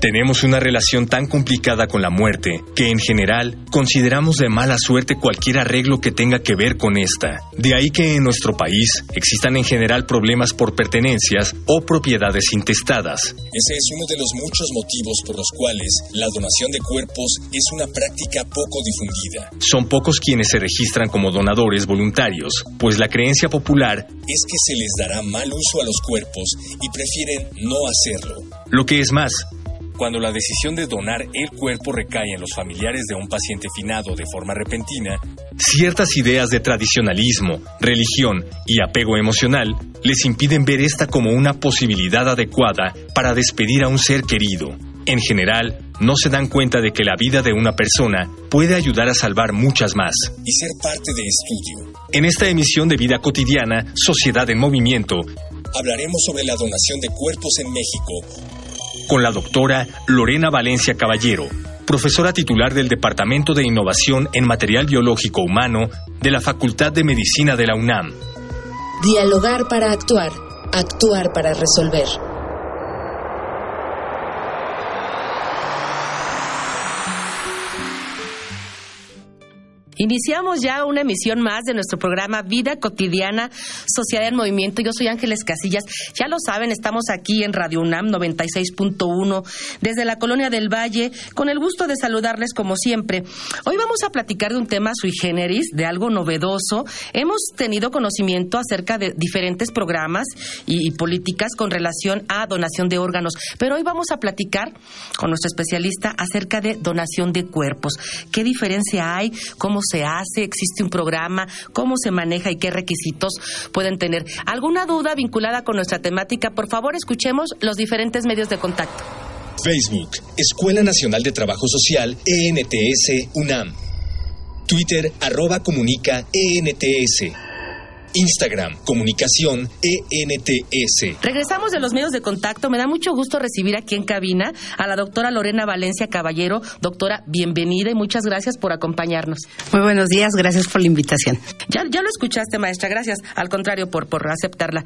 Tenemos una relación tan complicada con la muerte que en general consideramos de mala suerte cualquier arreglo que tenga que ver con esta. De ahí que en nuestro país existan en general problemas por pertenencias o propiedades intestadas. Ese es uno de los muchos motivos por los cuales la donación de cuerpos es una práctica poco difundida. Son pocos quienes se registran como donadores voluntarios, pues la creencia popular es que se les dará mal uso a los cuerpos y prefieren no hacerlo. Lo que es más, cuando la decisión de donar el cuerpo recae en los familiares de un paciente finado de forma repentina, ciertas ideas de tradicionalismo, religión y apego emocional les impiden ver esta como una posibilidad adecuada para despedir a un ser querido. En general, no se dan cuenta de que la vida de una persona puede ayudar a salvar muchas más. Y ser parte de estudio. En esta emisión de Vida Cotidiana, Sociedad en Movimiento, hablaremos sobre la donación de cuerpos en México con la doctora Lorena Valencia Caballero, profesora titular del Departamento de Innovación en Material Biológico Humano de la Facultad de Medicina de la UNAM. Dialogar para actuar, actuar para resolver. Iniciamos ya una emisión más de nuestro programa Vida Cotidiana, Sociedad en Movimiento. Yo soy Ángeles Casillas. Ya lo saben, estamos aquí en Radio UNAM 96.1 desde la Colonia del Valle, con el gusto de saludarles como siempre. Hoy vamos a platicar de un tema sui generis, de algo novedoso. Hemos tenido conocimiento acerca de diferentes programas y, políticas con relación a donación de órganos, pero hoy vamos a platicar con nuestro especialista acerca de donación de cuerpos. ¿Qué diferencia hay? ¿Cómo se hace? ¿Existe un programa? ¿Cómo se maneja y qué requisitos pueden tener? ¿Alguna duda vinculada con nuestra temática? Por favor, escuchemos los diferentes medios de contacto. Facebook, Escuela Nacional de Trabajo Social, ENTS, UNAM. Twitter, arroba comunica, ENTS. Instagram, comunicación ENTS. Regresamos de los medios de contacto. Me da mucho gusto recibir aquí en cabina a la doctora Lorena Valencia Caballero. Doctora, bienvenida y muchas gracias por acompañarnos. Muy buenos días, gracias por la invitación. Ya, ya lo escuchaste, maestra, gracias. Al contrario, por, por aceptarla.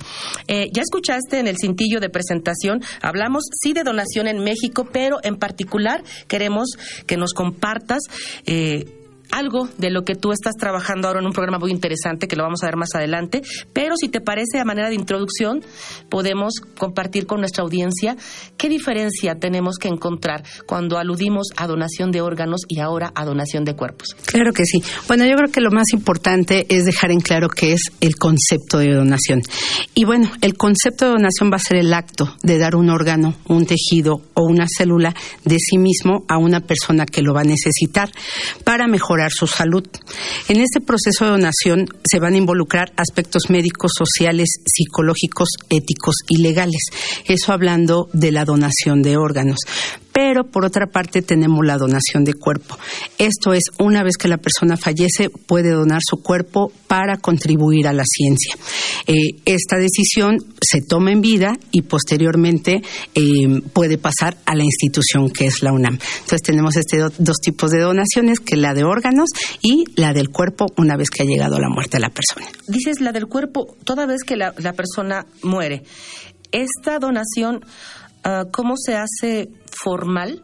Eh, ya escuchaste en el cintillo de presentación, hablamos sí de donación en México, pero en particular queremos que nos compartas. Eh, algo de lo que tú estás trabajando ahora en un programa muy interesante que lo vamos a ver más adelante, pero si te parece a manera de introducción, podemos compartir con nuestra audiencia qué diferencia tenemos que encontrar cuando aludimos a donación de órganos y ahora a donación de cuerpos. Claro que sí. Bueno, yo creo que lo más importante es dejar en claro qué es el concepto de donación. Y bueno, el concepto de donación va a ser el acto de dar un órgano, un tejido o una célula de sí mismo a una persona que lo va a necesitar para mejorar su salud. En este proceso de donación se van a involucrar aspectos médicos, sociales, psicológicos, éticos y legales. Eso hablando de la donación de órganos pero por otra parte tenemos la donación de cuerpo. Esto es, una vez que la persona fallece, puede donar su cuerpo para contribuir a la ciencia. Eh, esta decisión se toma en vida y posteriormente eh, puede pasar a la institución que es la UNAM. Entonces tenemos este dos tipos de donaciones, que la de órganos y la del cuerpo una vez que ha llegado la muerte de la persona. Dices la del cuerpo toda vez que la, la persona muere. Esta donación Ah, ¿cómo se hace formal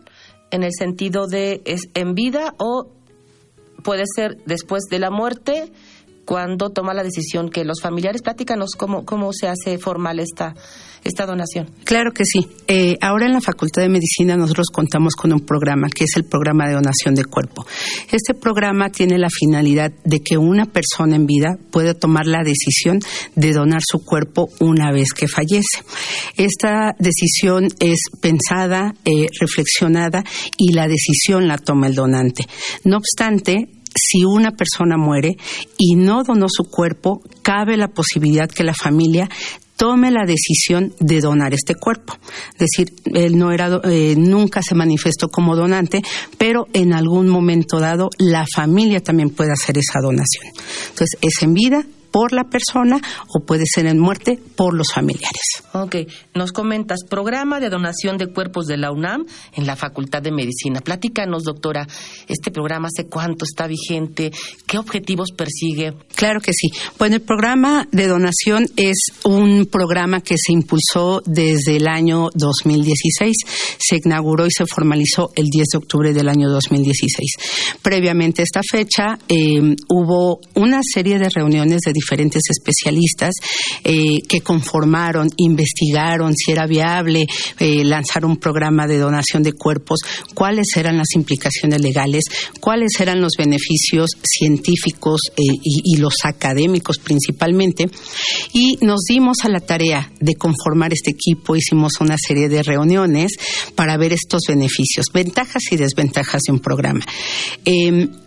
en el sentido de es en vida o puede ser después de la muerte? Cuando toma la decisión que los familiares platícanos cómo cómo se hace formal esta esta donación. Claro que sí. Eh, ahora en la Facultad de Medicina nosotros contamos con un programa que es el programa de donación de cuerpo. Este programa tiene la finalidad de que una persona en vida pueda tomar la decisión de donar su cuerpo una vez que fallece. Esta decisión es pensada, eh, reflexionada y la decisión la toma el donante. No obstante, si una persona muere y no donó su cuerpo, cabe la posibilidad que la familia tome la decisión de donar este cuerpo. Es decir, él no era, eh, nunca se manifestó como donante, pero en algún momento dado la familia también puede hacer esa donación. Entonces, es en vida, por la persona o puede ser en muerte por los familiares. Ok, nos comentas, programa de donación de cuerpos de la UNAM en la Facultad de Medicina. Platícanos, doctora, este programa hace cuánto está vigente, qué objetivos persigue. Claro que sí. Bueno, el programa de donación es un programa que se impulsó desde el año 2016. Se inauguró y se formalizó el 10 de octubre del año 2016. Previamente a esta fecha eh, hubo una serie de reuniones de diferentes especialistas eh, que conformaron, investigaron si era viable eh, lanzar un programa de donación de cuerpos, cuáles eran las implicaciones legales, cuáles eran los beneficios científicos eh, y, los académicos principalmente. Y nos dimos a la tarea de conformar este equipo, hicimos una serie de reuniones para ver estos beneficios, ventajas y desventajas de un programa.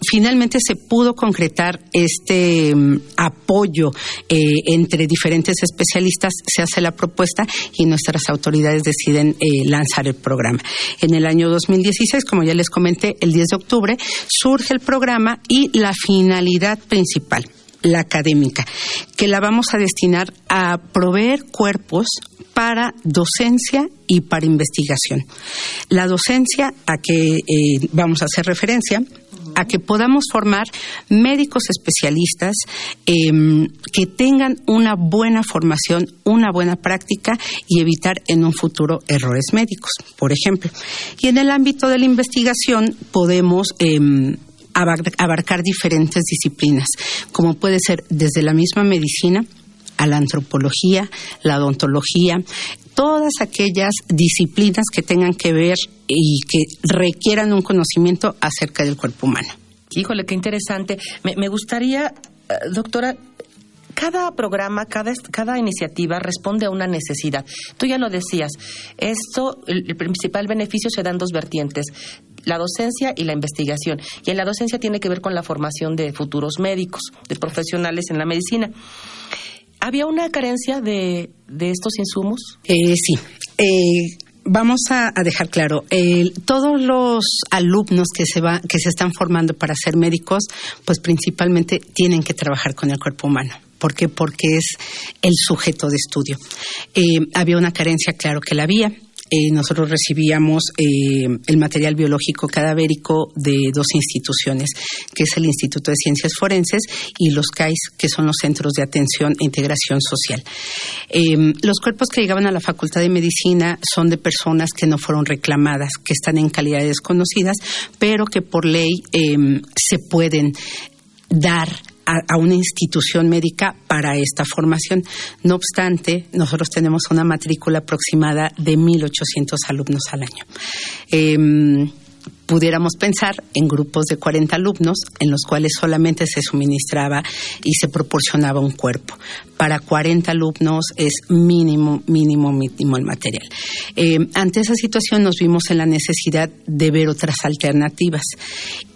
finalmente se pudo concretar este mm, apoyo eh, entre diferentes especialistas, se hace la propuesta y nuestras autoridades deciden eh, lanzar el programa. En el año 2016, como ya les comenté, el 10 de octubre, surge el programa y la finalidad principal la académica, que la vamos a destinar a proveer cuerpos para docencia y para investigación. La docencia a que eh, vamos a hacer referencia a que podamos formar médicos especialistas em, que tengan una buena formación, una buena práctica y evitar en un futuro errores médicos, por ejemplo. Y en el ámbito de la investigación podemos em, abarcar diferentes disciplinas, como puede ser desde la misma medicina, a la antropología, la odontología, todas aquellas disciplinas que tengan que ver y que requieran un conocimiento acerca del cuerpo humano. Híjole, qué interesante. Me, gustaría, eh, doctora, cada programa, cada, cada iniciativa responde a una necesidad. Tú ya lo decías, esto, el, el, principal beneficio se da en dos vertientes, la docencia y la investigación. Y en la docencia tiene que ver con la formación de futuros médicos, de profesionales en la medicina. ¿Había una carencia de, estos insumos? Eh, sí. Eh, vamos a, dejar claro, todos los alumnos que se, va, que se están formando para ser médicos, pues principalmente tienen que trabajar con el cuerpo humano. ¿Por qué? Porque es el sujeto de estudio. Eh, había una carencia, claro que la había. Eh, nosotros recibíamos eh, el material biológico cadavérico de dos instituciones, que es el Instituto de Ciencias Forenses y los CAIS, que son los Centros de Atención e Integración Social. Eh, los cuerpos que llegaban a la Facultad de Medicina son de personas que no fueron reclamadas, que están en calidades desconocidas, pero que por ley se pueden dar a, una institución médica para esta formación. No obstante, nosotros tenemos una matrícula aproximada de 1.800 alumnos al año. Em, pudiéramos pensar en grupos de 40 alumnos en los cuales solamente se suministraba y se proporcionaba un cuerpo. Para 40 alumnos es mínimo, mínimo, mínimo el material. Eh, ante esa situación nos vimos en la necesidad de ver otras alternativas.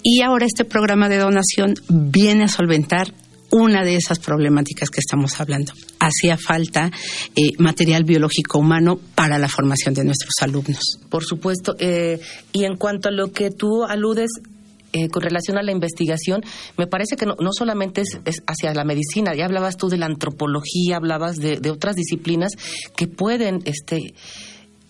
Y ahora este programa de donación viene a solventar una de esas problemáticas que estamos hablando. Hacía falta eh, material biológico humano para la formación de nuestros alumnos. Por supuesto. Eh, y en cuanto a lo que tú aludes, eh, con relación a la investigación, me parece que no, solamente es, hacia la medicina, ya hablabas tú de la antropología, hablabas de, de otras disciplinas que pueden este,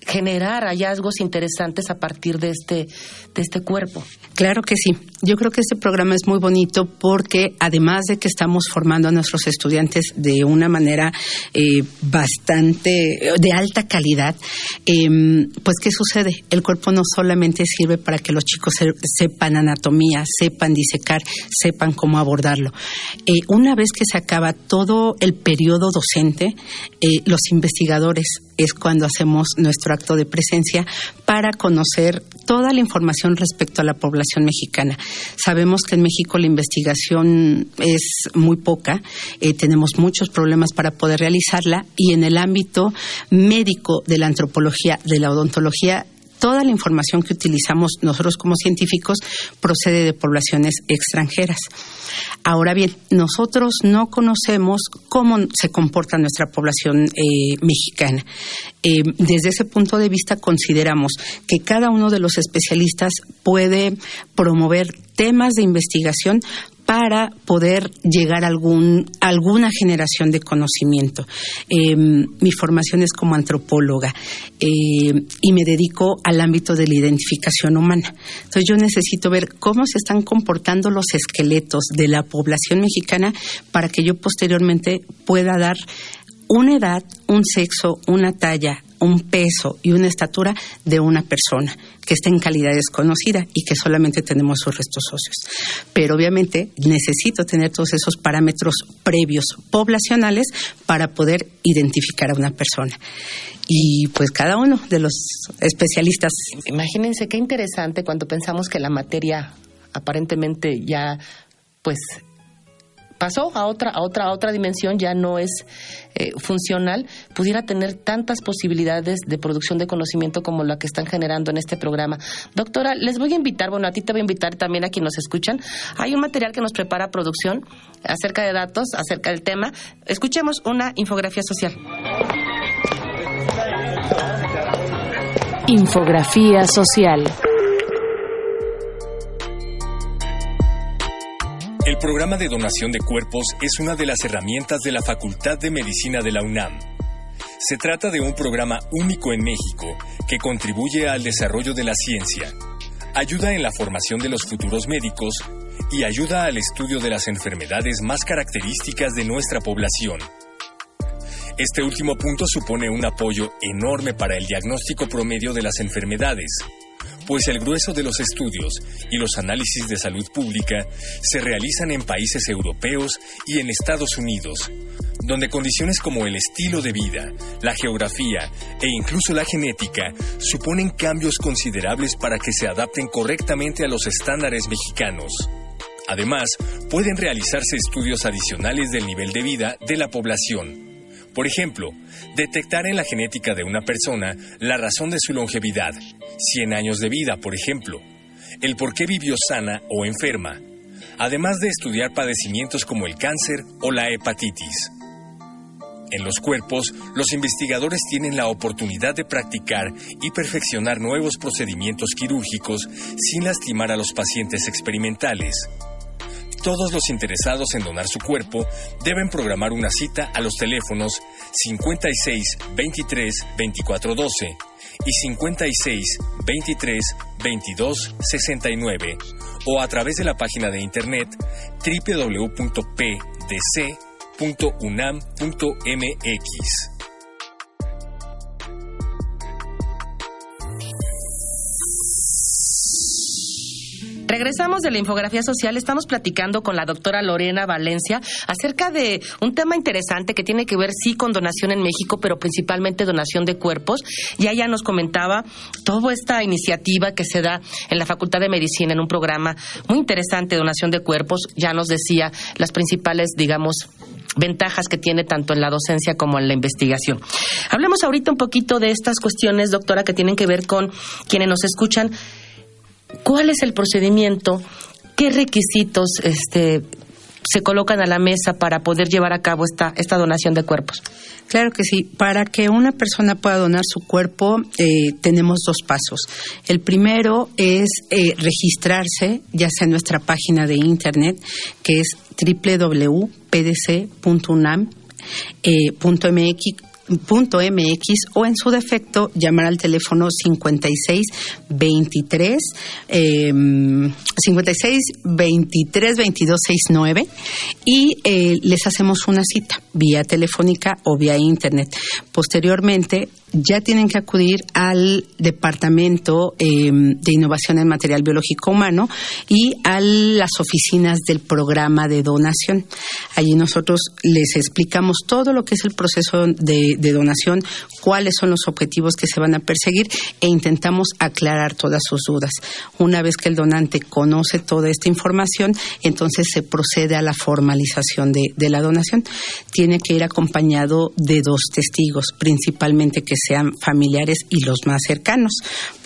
generar hallazgos interesantes a partir de este, de este cuerpo. Claro que sí. Yo creo que este programa es muy bonito porque además de que estamos formando a nuestros estudiantes de una manera eh, bastante de alta calidad, em, pues ¿qué sucede? El cuerpo no solamente sirve para que los chicos sepan anatomía, sepan disecar, sepan cómo abordarlo. Eh, una vez que se acaba todo el periodo docente, eh, los investigadores es cuando hacemos nuestro acto de presencia para conocer toda la información respecto a la población mexicana. Sabemos que en México la investigación es muy poca, eh, tenemos muchos problemas para poder realizarla y en el ámbito médico de la antropología, de la odontología, toda la información que utilizamos nosotros como científicos procede de poblaciones extranjeras. Ahora bien, nosotros no conocemos cómo se comporta nuestra población eh, mexicana. Eh, desde ese punto de vista consideramos que cada uno de los especialistas puede promover temas de investigación para poder llegar a algún, alguna generación de conocimiento. Em, mi formación es como antropóloga eh, y me dedico al ámbito de la identificación humana. Entonces yo necesito ver cómo se están comportando los esqueletos de la población mexicana para que yo posteriormente pueda dar una edad, un sexo, una talla, un peso y una estatura de una persona que está en calidad desconocida y que solamente tenemos sus restos óseos. Pero obviamente necesito tener todos esos parámetros previos poblacionales para poder identificar a una persona. Y pues cada uno de los especialistas. Imagínense qué interesante cuando pensamos que la materia aparentemente ya pues pasó a otra, a otra, a otra dimensión, ya no es eh, funcional, pudiera tener tantas posibilidades de producción de conocimiento como la que están generando en este programa. Doctora, les voy a invitar, bueno, a ti te voy a invitar también a quienes nos escuchan. Hay un material que nos prepara producción acerca de datos, acerca del tema. Escuchemos una infografía social. Infografía social. El programa de donación de cuerpos es una de las herramientas de la Facultad de Medicina de la UNAM. Se trata de un programa único en México que contribuye al desarrollo de la ciencia, ayuda en la formación de los futuros médicos y ayuda al estudio de las enfermedades más características de nuestra población. Este último punto supone un apoyo enorme para el diagnóstico promedio de las enfermedades, pues el grueso de los estudios y los análisis de salud pública se realizan en países europeos y en Estados Unidos, donde condiciones como el estilo de vida, la geografía e incluso la genética suponen cambios considerables para que se adapten correctamente a los estándares mexicanos. Además, pueden realizarse estudios adicionales del nivel de vida de la población. Por ejemplo, detectar en la genética de una persona la razón de su longevidad, 100 años de vida, por ejemplo, el por qué vivió sana o enferma, además de estudiar padecimientos como el cáncer o la hepatitis. En los cuerpos, los investigadores tienen la oportunidad de practicar y perfeccionar nuevos procedimientos quirúrgicos sin lastimar a los pacientes experimentales. Todos los interesados en donar su cuerpo deben programar una cita a los teléfonos 56 23 24 12 y 56 23 22 69 o a través de la página de internet www.pdc.unam.mx. Regresamos de la infografía social. Estamos platicando con la doctora Lorena Valencia acerca de un tema interesante que tiene que ver, sí, con donación en México, pero principalmente donación de cuerpos. Ya ella nos comentaba toda esta iniciativa que se da en la Facultad de Medicina en un programa muy interesante, donación de cuerpos. Ya nos decía las principales, digamos, ventajas que tiene tanto en la docencia como en la investigación. Hablemos ahorita un poquito de estas cuestiones, doctora, que tienen que ver con quienes nos escuchan ¿Cuál es el procedimiento? ¿Qué requisitos este, se colocan a la mesa para poder llevar a cabo esta, esta donación de cuerpos? Claro que sí. Para que una persona pueda donar su cuerpo, eh, tenemos dos pasos. El primero es eh, registrarse, ya sea en nuestra página de internet, que es www.pdc.unam.mx .mx o en su defecto llamar al teléfono 56 23 eh, 56 23 22 69 y les hacemos una cita vía telefónica o vía internet. Posteriormente ya tienen que acudir al Departamento eh, de Innovación en Material Biológico Humano y a las oficinas del programa de donación. Allí nosotros les explicamos todo lo que es el proceso de, de donación, cuáles son los objetivos que se van a perseguir e intentamos aclarar todas sus dudas. Una vez que el donante conoce toda esta información, entonces se procede a la formalización de, de la donación. Tiene que ir acompañado de dos testigos, principalmente que sean familiares y los más cercanos,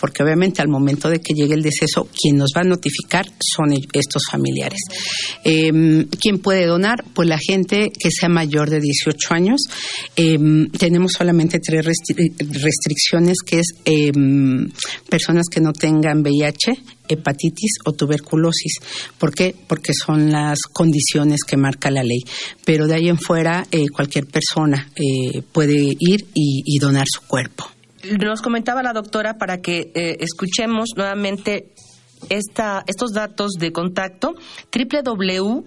porque obviamente al momento de que llegue el deceso, quien nos va a notificar son estos familiares. Em, ¿Quién puede donar? Pues la gente que sea mayor de 18 años. Em, tenemos solamente tres restricciones, que es em, personas que no tengan VIH, hepatitis o tuberculosis. ¿Por qué? Porque son las condiciones que marca la ley. Pero de ahí en fuera, eh, cualquier persona eh, puede ir y, donar su cuerpo. Nos comentaba la doctora para que eh, escuchemos nuevamente esta, estos datos de contacto, www,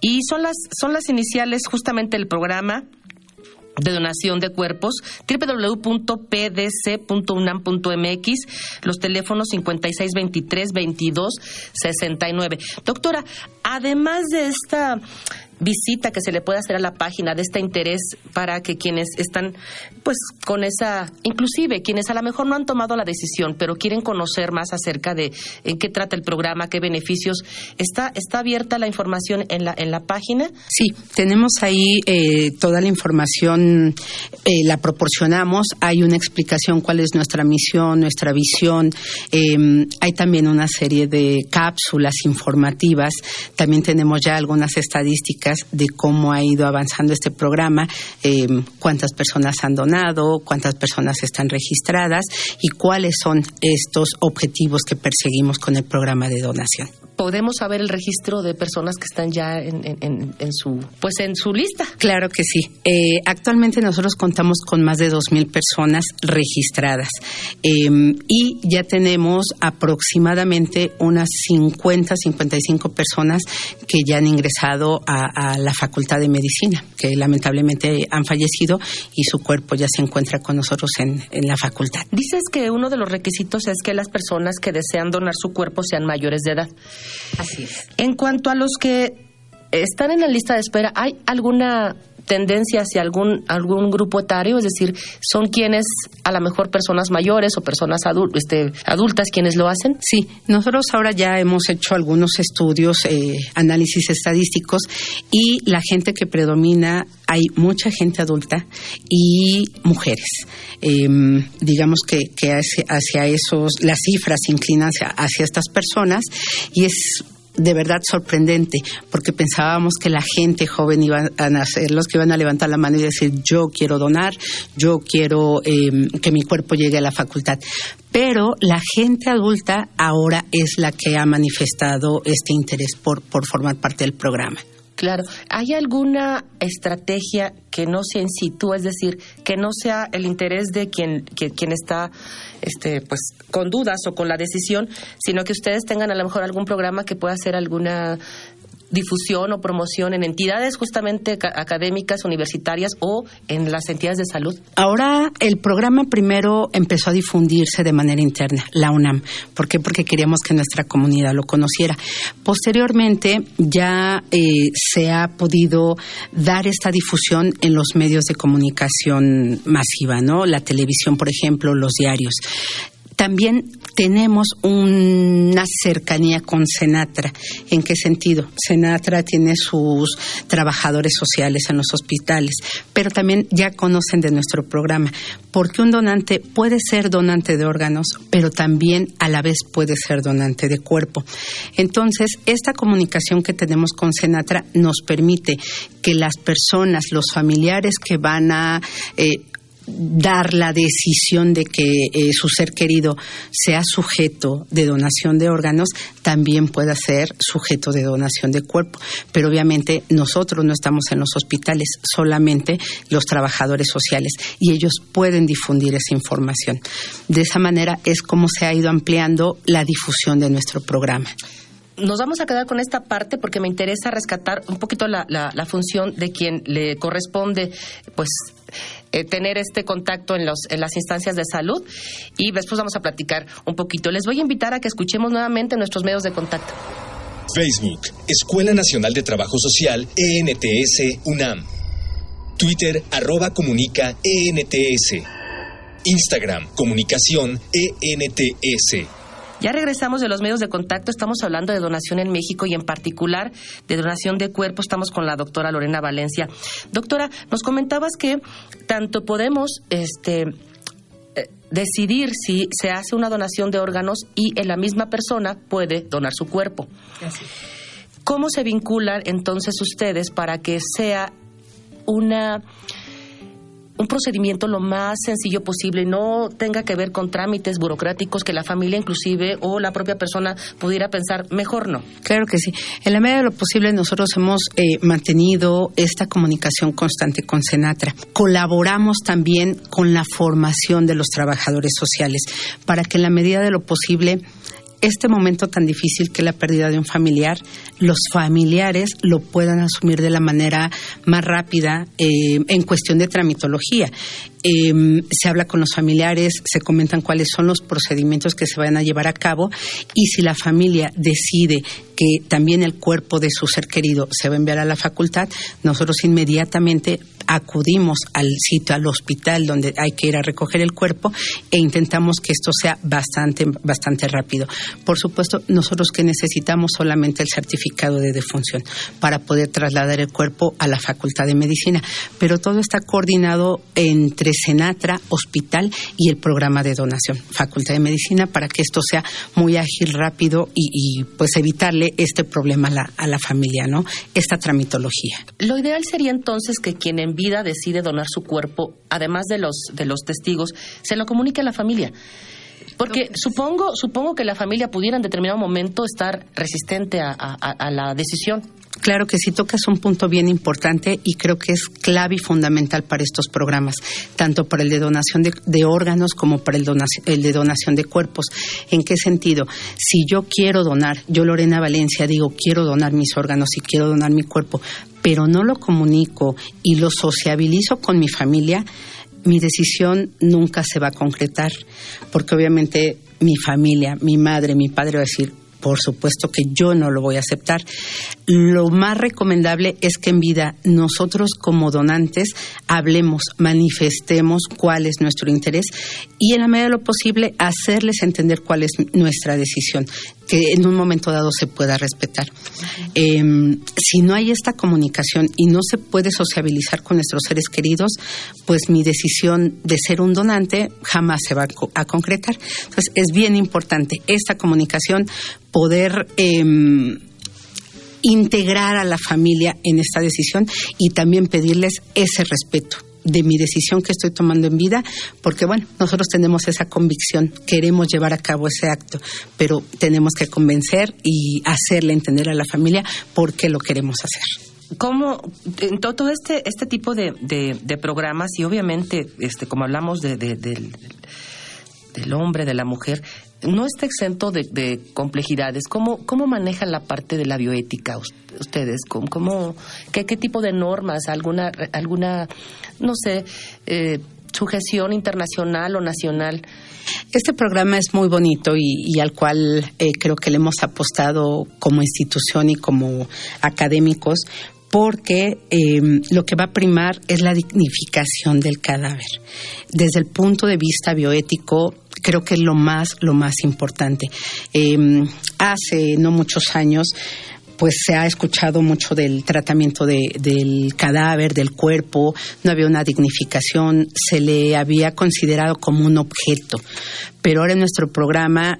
y son las, son las iniciales justamente del programa de donación de cuerpos, www.pdc.unam.mx, los teléfonos 5623-2269. Doctora, además de esta visita que se le puede hacer a la página, de este interés para que quienes están, pues, con esa, inclusive quienes a lo mejor no han tomado la decisión, pero quieren conocer más acerca de en qué trata el programa, qué beneficios, ¿está, está abierta la información en la, en la página? Sí, tenemos ahí eh, toda la información, eh, la proporcionamos, hay una explicación cuál es nuestra misión, nuestra visión, em, hay también una serie de cápsulas informativas, también tenemos ya algunas estadísticas de cómo ha ido avanzando este programa, eh, cuántas personas han donado, cuántas personas están registradas y cuáles son estos objetivos que perseguimos con el programa de donación podemos saber el registro de personas que están ya en, su pues en su lista. Claro que sí. Eh, actualmente nosotros contamos con más de 2.000 personas registradas em, y ya tenemos aproximadamente unas 50, 55 personas que ya han ingresado a, la Facultad de Medicina, que lamentablemente han fallecido y su cuerpo ya se encuentra con nosotros en, en la facultad. Dices que uno de los requisitos es que las personas que desean donar su cuerpo sean mayores de edad. Así es. En cuanto a los que están en la lista de espera, ¿hay alguna tendencia hacia algún algún grupo etario, es decir, son quienes a lo mejor personas mayores o personas este, adultas quienes lo hacen. Sí, nosotros ahora ya hemos hecho algunos estudios, eh, análisis estadísticos y la gente que predomina hay mucha gente adulta y mujeres. Em, digamos que, que hacia, hacia, esos las cifras se inclinan hacia estas personas y es de verdad sorprendente, porque pensábamos que la gente joven iba a nacer, los que iban a levantar la mano y decir, yo quiero donar, yo quiero em, que mi cuerpo llegue a la facultad. Pero la gente adulta ahora es la que ha manifestado este interés por, por formar parte del programa. Claro. ¿Hay alguna estrategia que no sea situ, es decir, que no sea el interés de quien, quien está este, pues, con dudas o con la decisión, sino que ustedes tengan a lo mejor algún programa que pueda hacer alguna difusión o promoción en entidades justamente académicas, universitarias o en las entidades de salud? Ahora el programa primero empezó a difundirse de manera interna, la UNAM. ¿Por qué? Porque queríamos que nuestra comunidad lo conociera. Posteriormente ya eh, se ha podido dar esta difusión en los medios de comunicación masiva, ¿no? La televisión, por ejemplo, los diarios. También tenemos una cercanía con Senatra. ¿En qué sentido? Senatra tiene sus trabajadores sociales en los hospitales, pero también ya conocen de nuestro programa, porque un donante puede ser donante de órganos, pero también a la vez puede ser donante de cuerpo. Entonces, esta comunicación que tenemos con Senatra nos permite que las personas, los familiares que van a eh, dar la decisión de que eh, su ser querido sea sujeto de donación de órganos, también pueda ser sujeto de donación de cuerpo. Pero obviamente nosotros no estamos en los hospitales, solamente los trabajadores sociales, y ellos pueden difundir esa información. De esa manera es como se ha ido ampliando la difusión de nuestro programa nos vamos a quedar con esta parte porque me interesa rescatar un poquito la, función de quien le corresponde, pues eh, tener este contacto en las instancias de salud y después vamos a platicar un poquito. Les voy a invitar a que escuchemos nuevamente nuestros medios de contacto. Facebook, Escuela Nacional de Trabajo Social, ENTS, UNAM. Twitter arroba comunica ENTS. Instagram comunicación ENTS. Ya regresamos de los medios de contacto, estamos hablando de donación en México y en particular de donación de cuerpo. Estamos con la doctora Lorena Valencia. Doctora, nos comentabas que tanto podemos este, eh, decidir si se hace una donación de órganos y en la misma persona puede donar su cuerpo. ¿Cómo se vinculan entonces ustedes para que sea una un procedimiento lo más sencillo posible no tenga que ver con trámites burocráticos que la familia inclusive o la propia persona pudiera pensar mejor no. Claro que sí. En la medida de lo posible nosotros hemos eh, mantenido esta comunicación constante con Senatra. Colaboramos también con la formación de los trabajadores sociales para que en la medida de lo posible este momento tan difícil que la pérdida de un familiar, los familiares lo puedan asumir de la manera más rápida eh, en cuestión de tramitología. Em, se habla con los familiares, se comentan cuáles son los procedimientos que se van a llevar a cabo y si la familia decide que también el cuerpo de su ser querido se va a enviar a la facultad, nosotros inmediatamente acudimos al sitio, al hospital donde hay que ir a recoger el cuerpo e intentamos que esto sea bastante, bastante rápido. Por supuesto, nosotros que necesitamos solamente el certificado de defunción para poder trasladar el cuerpo a la Facultad de Medicina, pero todo está coordinado entre Senatra, hospital y el programa de donación, Facultad de Medicina, para que esto sea muy ágil, rápido y, pues evitarle este problema a la, a la familia, ¿no? Esta tramitología. Lo ideal sería entonces que quien en vida decide donar su cuerpo, además de los, de los testigos, se lo comunique a la familia. Porque supongo, supongo que la familia pudiera en determinado momento estar resistente a, la decisión. Claro que sí tocas un punto bien importante y creo que es clave y fundamental para estos programas, tanto para el de donación de, órganos como para el, el, de donación de cuerpos. ¿En qué sentido? Si yo quiero donar, yo Lorena Valencia digo, quiero donar mis órganos y quiero donar mi cuerpo, pero no lo comunico y lo sociabilizo con mi familia, mi decisión nunca se va a concretar, porque obviamente mi familia, mi madre, mi padre va a decir, por supuesto que yo no lo voy a aceptar. Lo más recomendable es que en vida nosotros como donantes hablemos, manifestemos cuál es nuestro interés y en la medida de lo posible hacerles entender cuál es nuestra decisión que en un momento dado se pueda respetar. Em, si no hay esta comunicación y no se puede sociabilizar con nuestros seres queridos, pues mi decisión de ser un donante jamás se va a, concretar. Entonces es bien importante esta comunicación, poder em, integrar a la familia en esta decisión y también pedirles ese respeto de mi decisión que estoy tomando en vida, porque bueno, nosotros tenemos esa convicción, queremos llevar a cabo ese acto, pero tenemos que convencer y hacerle entender a la familia por qué lo queremos hacer. ¿Cómo, en todo este, este tipo de, de, programas, y obviamente, este, como hablamos de, del, del hombre, de la mujer, no está exento de, complejidades. ¿Cómo, ¿Cómo manejan la parte de la bioética ustedes? ¿Cómo, qué, qué, tipo de normas? ¿Alguna, alguna no sé, eh, sujeción internacional o nacional? Este programa es muy bonito y, al cual eh, creo que le hemos apostado como institución y como académicos porque em, lo que va a primar es la dignificación del cadáver. Desde el punto de vista bioético, creo que es lo más, lo más importante. Em, hace no muchos años pues se ha escuchado mucho del tratamiento del cadáver, del cuerpo, no había una dignificación, se le había considerado como un objeto. Pero ahora en nuestro programa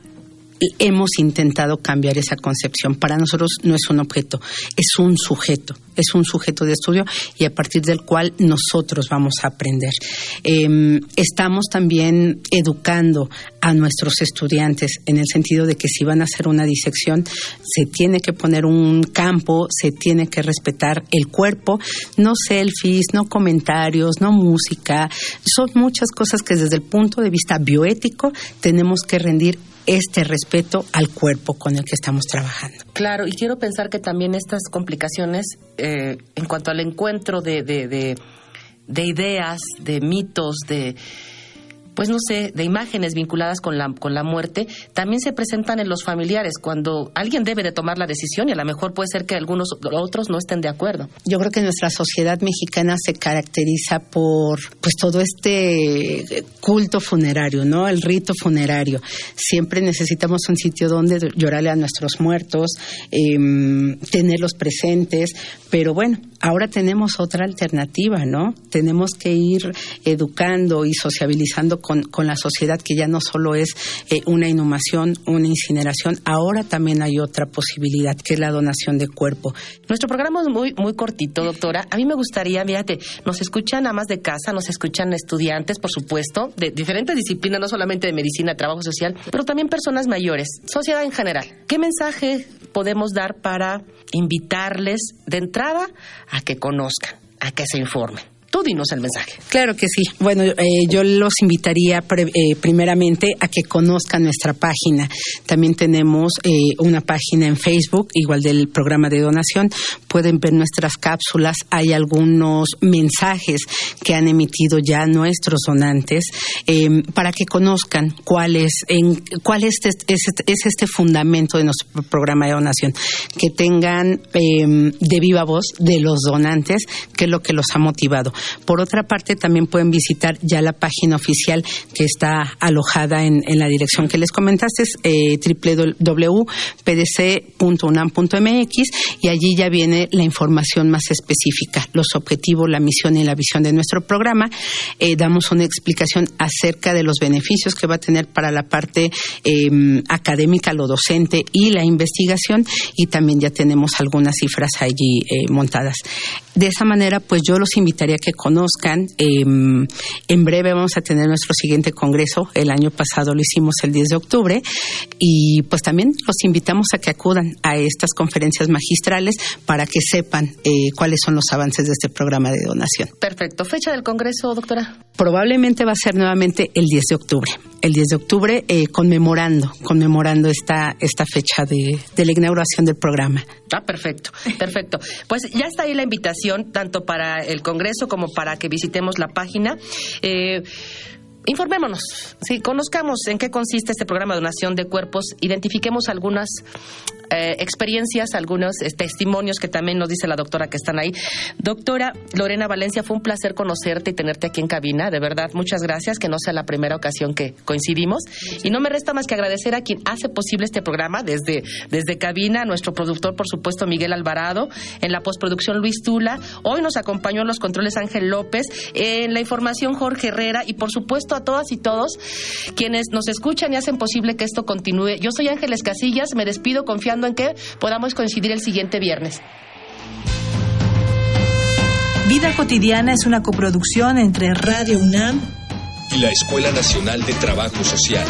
hemos intentado cambiar esa concepción. Para nosotros no es un objeto, es un sujeto, es un sujeto de estudio y a partir del cual nosotros vamos a aprender. Em, estamos también educando a nuestros estudiantes en el sentido de que si van a hacer una disección, se tiene que poner un campo, se tiene que respetar el cuerpo, no selfies, no comentarios, no música. Son muchas cosas que desde el punto de vista bioético tenemos que rendir este respeto al cuerpo con el que estamos trabajando. Claro, y quiero pensar que también estas complicaciones eh, en cuanto al encuentro de, de, de, ideas, de mitos, de pues no sé, de imágenes vinculadas con la, con la muerte, también se presentan en los familiares cuando alguien debe de tomar la decisión y a lo mejor puede ser que algunos otros no estén de acuerdo. Yo creo que nuestra sociedad mexicana se caracteriza por pues todo este culto funerario, ¿no? El rito funerario. Siempre necesitamos un sitio donde llorarle a nuestros muertos, em, tenerlos presentes, pero bueno, ahora tenemos otra alternativa, ¿no? Tenemos que ir educando y sociabilizando con, la sociedad que ya no solo es eh, una inhumación, una incineración, ahora también hay otra posibilidad que es la donación de cuerpo. Nuestro programa es muy, muy cortito, doctora. A mí me gustaría, fíjate, nos escuchan amas de casa, nos escuchan estudiantes, por supuesto, de diferentes disciplinas, no solamente de medicina, trabajo social, pero también personas mayores, sociedad en general. ¿Qué mensaje podemos dar para invitarles de entrada a que conozcan, a que se informen? Tú dinos el mensaje. Claro que sí. Bueno, eh, yo los invitaría eh, primeramente a que conozcan nuestra página. También tenemos eh, una página en Facebook, igual del programa de donación. Pueden ver nuestras cápsulas. Hay algunos mensajes que han emitido ya nuestros donantes em, para que conozcan cuál es, en, cuál es, este, es, este fundamento de nuestro programa de donación. Que tengan em, de viva voz de los donantes qué es lo que los ha motivado. Por otra parte, también pueden visitar ya la página oficial que está alojada en, la dirección que les comentaste, es eh, www.pdc.unam.mx y allí ya viene la información más específica, los objetivos, la misión y la visión de nuestro programa. Eh, damos una explicación acerca de los beneficios que va a tener para la parte em, académica, lo docente y la investigación y también ya tenemos algunas cifras allí eh, montadas. De esa manera, pues yo los invitaría a que conozcan. Em, en breve vamos a tener nuestro siguiente congreso. El año pasado lo hicimos el 10 de octubre. Y pues también los invitamos a que acudan a estas conferencias magistrales para que sepan eh, cuáles son los avances de este programa de donación. Perfecto. ¿Fecha del congreso, doctora? Probablemente va a ser nuevamente el 10 de octubre. El 10 de octubre eh, conmemorando, conmemorando esta, esta fecha de, de la inauguración del programa. Ah, perfecto, perfecto. Pues ya está ahí la invitación, tanto para el Congreso como para que visitemos la página. Eh, informémonos, sí, conozcamos en qué consiste este programa de donación de cuerpos, identifiquemos algunas eh, experiencias, algunos eh, testimonios que también nos dice la doctora que están ahí. Doctora Lorena Valencia, fue un placer conocerte y tenerte aquí en cabina, de verdad, muchas gracias, que no sea la primera ocasión que coincidimos. Y no me resta más que agradecer a quien hace posible este programa desde, desde cabina, nuestro productor, por supuesto, Miguel Alvarado, en la postproducción Luis Tula, hoy nos acompañó en los controles Ángel López, en la información Jorge Herrera. Y por supuesto a todas y todos quienes nos escuchan y hacen posible que esto continúe. Yo soy Ángeles Casillas, me despido confiando en que podamos coincidir el siguiente viernes. Vida cotidiana es una coproducción entre Radio UNAM y la Escuela Nacional de Trabajo Social.